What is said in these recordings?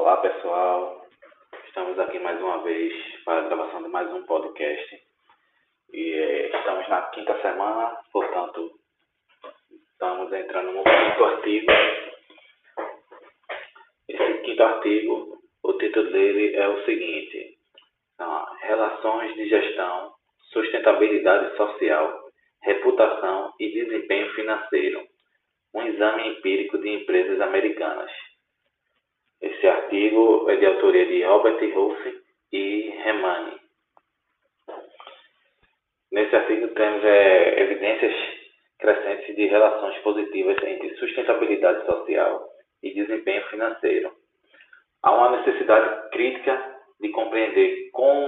Olá pessoal, estamos aqui mais uma vez para a gravação de mais um podcast e eh, estamos na quinta semana, portanto estamos entrando no quinto artigo. Esse quinto artigo, o título dele é o seguinte: Relações de gestão, sustentabilidade social, reputação e desempenho financeiro. Um exame empírico de empresas americanas. Esse artigo é de autoria de Robert Ruff e Remani. Nesse artigo temos é, evidências crescentes de relações positivas entre sustentabilidade social e desempenho financeiro. Há uma necessidade crítica de compreender como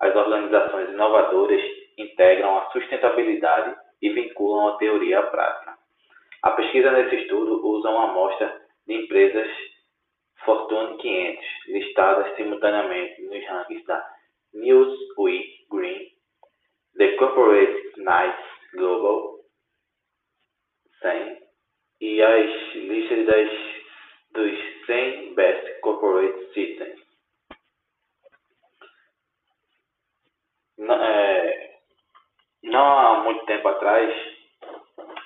as organizações inovadoras integram a sustentabilidade e vinculam a teoria à prática. A pesquisa nesse estudo usa uma amostra de empresas Fortune 500, listadas simultaneamente nos rankings da Newsweek Green, The Corporate Knights Global 100 e as listas das, dos 100 Best Corporate Systems. Não, é, não há muito tempo atrás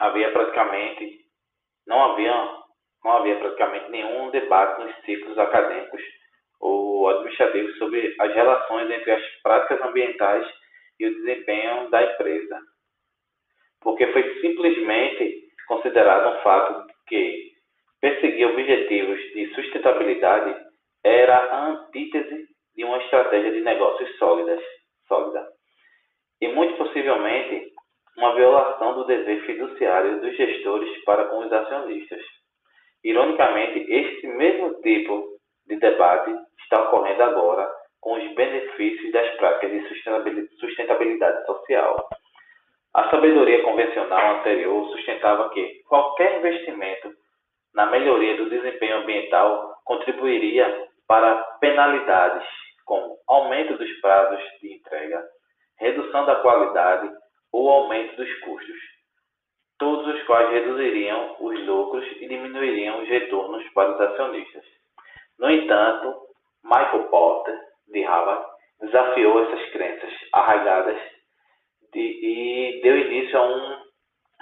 havia praticamente não havia não havia praticamente nenhum debate nos ciclos acadêmicos ou administrativos sobre as relações entre as práticas ambientais e o desempenho da empresa. Porque foi simplesmente considerado um fato que perseguir objetivos de sustentabilidade era a antítese de uma estratégia de negócios sólidas, sólida. E muito possivelmente uma violação do dever fiduciário dos gestores para com os acionistas. Ironicamente, este mesmo tipo de debate está ocorrendo agora com os benefícios das práticas de sustentabilidade social. A sabedoria convencional anterior sustentava que qualquer investimento na melhoria do desempenho ambiental contribuiria para penalidades como aumento dos prazos de entrega, redução da qualidade ou aumento dos custos todos os quais reduziriam os lucros e diminuiriam os retornos para os acionistas. No entanto, Michael Porter, de Harvard, desafiou essas crenças arraigadas de, e deu início a um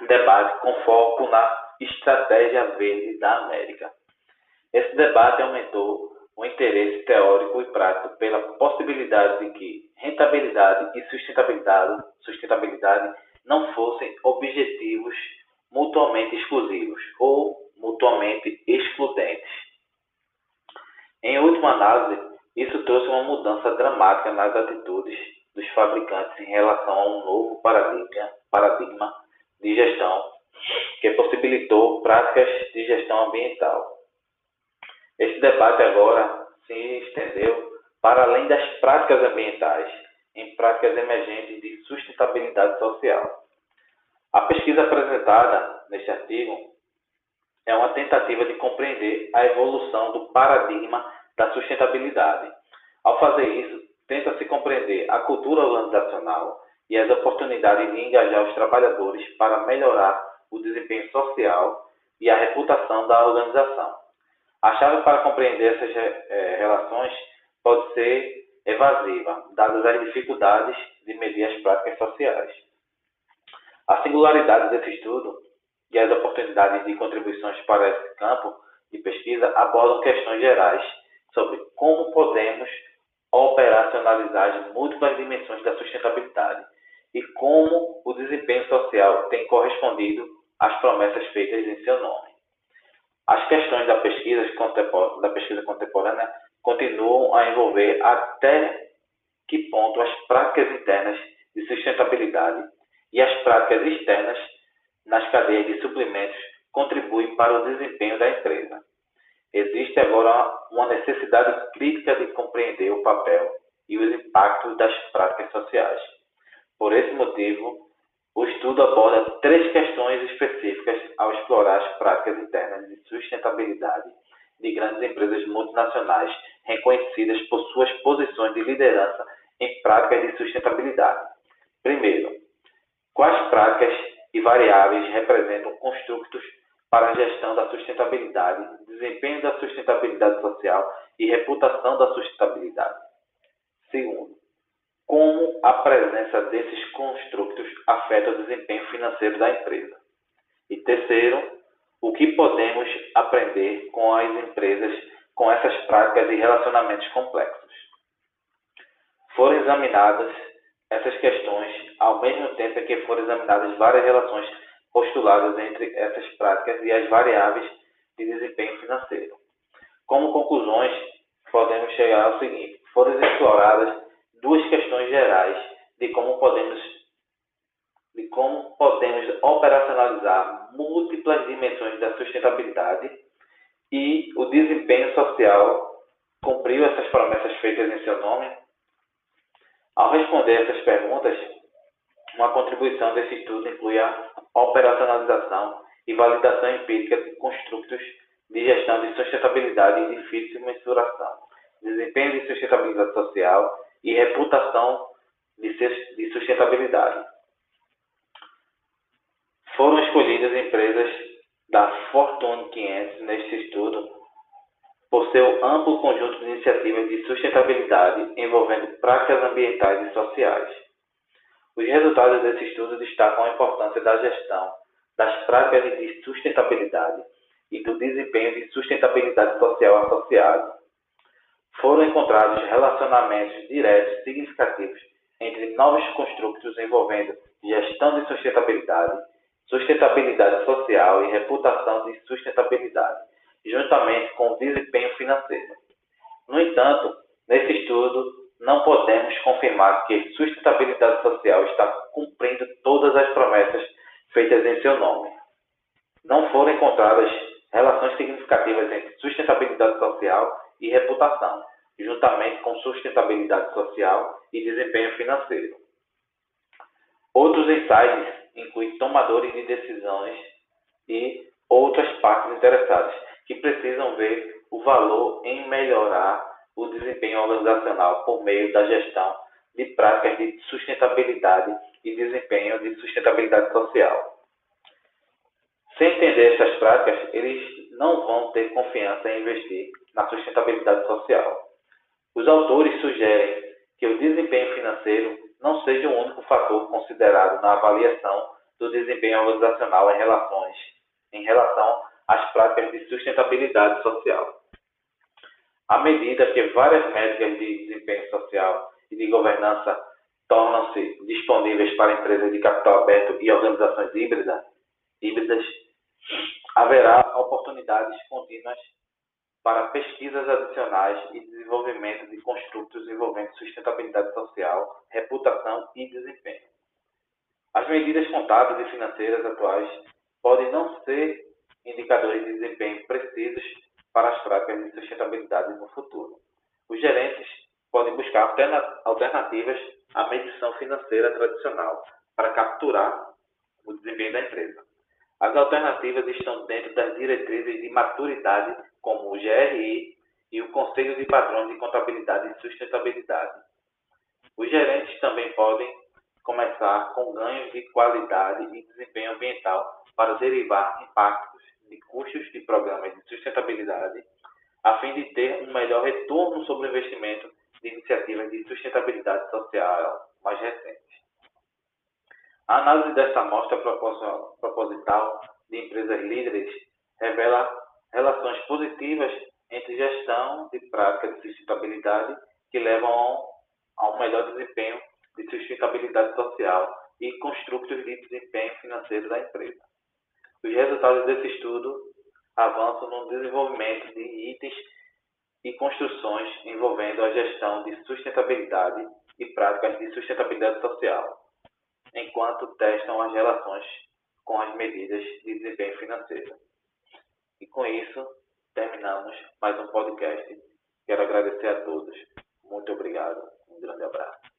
debate com foco na estratégia verde da América. Esse debate aumentou o interesse teórico e prático pela possibilidade de que rentabilidade e sustentabilidade, sustentabilidade não fossem objetivos mutuamente exclusivos ou mutuamente excludentes. Em última análise, isso trouxe uma mudança dramática nas atitudes dos fabricantes em relação a um novo paradigma, paradigma de gestão que possibilitou práticas de gestão ambiental. Este debate agora se estendeu para além das práticas ambientais em práticas emergentes de sustentabilidade social. A pesquisa apresentada neste artigo é uma tentativa de compreender a evolução do paradigma da sustentabilidade. Ao fazer isso, tenta-se compreender a cultura organizacional e as oportunidades de engajar os trabalhadores para melhorar o desempenho social e a reputação da organização. A chave para compreender essas é, relações pode ser evasiva, dadas as dificuldades de medir as práticas sociais. A singularidade desse estudo e as oportunidades de contribuições para esse campo de pesquisa abordam questões gerais sobre como podemos operacionalizar as múltiplas dimensões da sustentabilidade e como o desempenho social tem correspondido às promessas feitas em seu nome. As questões da pesquisa, da pesquisa contemporânea continuam a envolver até que ponto as práticas internas de sustentabilidade e as práticas externas nas cadeias de suprimentos contribuem para o desempenho da empresa. Existe agora uma necessidade crítica de compreender o papel e os impactos das práticas sociais. Por esse motivo, o estudo aborda três questões específicas ao explorar as práticas internas de sustentabilidade de grandes empresas multinacionais reconhecidas por suas posições de liderança em práticas de sustentabilidade. Primeiro, quais práticas e variáveis representam construtos para a gestão da sustentabilidade, desempenho da sustentabilidade social e reputação da sustentabilidade. Segundo, como a presença desses construtos afeta o desempenho financeiro da empresa. E terceiro, o que podemos aprender com as empresas com essas práticas e relacionamentos complexos. Foram examinadas essas questões ao mesmo tempo que foram examinadas várias relações postuladas entre essas práticas e as variáveis de desempenho financeiro. Como conclusões, podemos chegar ao seguinte: foram exploradas duas questões gerais de como podemos de como podemos operacionalizar múltiplas dimensões da sustentabilidade e o desempenho social cumpriu essas promessas feitas em seu nome? Ao responder essas perguntas, uma contribuição desse estudo inclui a operacionalização e validação empírica de construtos de gestão de sustentabilidade e difícil mensuração, desempenho de sustentabilidade social e reputação de sustentabilidade. Foram escolhidas empresas da Fortune 500 neste estudo por seu amplo conjunto de iniciativas de sustentabilidade envolvendo práticas ambientais e sociais. Os resultados desse estudo destacam a importância da gestão das práticas de sustentabilidade e do desempenho de sustentabilidade social associado. Foram encontrados relacionamentos diretos significativos entre novos construtos envolvendo gestão de sustentabilidade, sustentabilidade social e reputação de sustentabilidade, juntamente com o desempenho financeiro. No entanto, nesse estudo, não podemos confirmar que sustentabilidade social está cumprindo todas as promessas feitas em seu nome. Não foram encontradas relações significativas entre sustentabilidade social e reputação, juntamente com sustentabilidade social e desempenho financeiro. Outros insights incluem tomadores de decisões e outras partes interessadas que precisam ver o valor em melhorar o desempenho organizacional por meio da gestão de práticas de sustentabilidade e desempenho de sustentabilidade social. Sem entender essas práticas, eles não vão ter confiança em investir na sustentabilidade social. Os autores sugerem que o desempenho financeiro não seja o único fator considerado na avaliação do desempenho organizacional em, relações, em relação às práticas de sustentabilidade social. À medida que várias métricas de desempenho social e de governança tornam-se disponíveis para empresas de capital aberto e organizações híbridas, híbridas haverá oportunidades contínuas para pesquisas adicionais e desenvolvimento de construtos envolvendo sustentabilidade social, reputação e desempenho. As medidas contábeis e financeiras atuais podem não ser indicadores de desempenho precisos para as práticas de sustentabilidade no futuro. Os gerentes podem buscar alternativas à medição financeira tradicional para capturar o desempenho da empresa. As alternativas estão dentro das diretrizes de maturidade, como o GRI e o Conselho de Padrões de Contabilidade e Sustentabilidade. Os gerentes também podem começar com ganhos de qualidade e desempenho ambiental para derivar impactos de custos de programas de sustentabilidade, a fim de ter um melhor retorno sobre o investimento de iniciativas de sustentabilidade social mais recentes. A análise desta amostra proposital de empresas líderes revela relações positivas entre gestão e prática de sustentabilidade que levam a um melhor desempenho de sustentabilidade social e construtos de desempenho financeiro da empresa. Os resultados desse estudo avançam no desenvolvimento de itens e construções envolvendo a gestão de sustentabilidade e práticas de sustentabilidade social enquanto testam as relações com as medidas de desempenho financeiro. E com isso, terminamos mais um podcast. Quero agradecer a todos. Muito obrigado. Um grande abraço.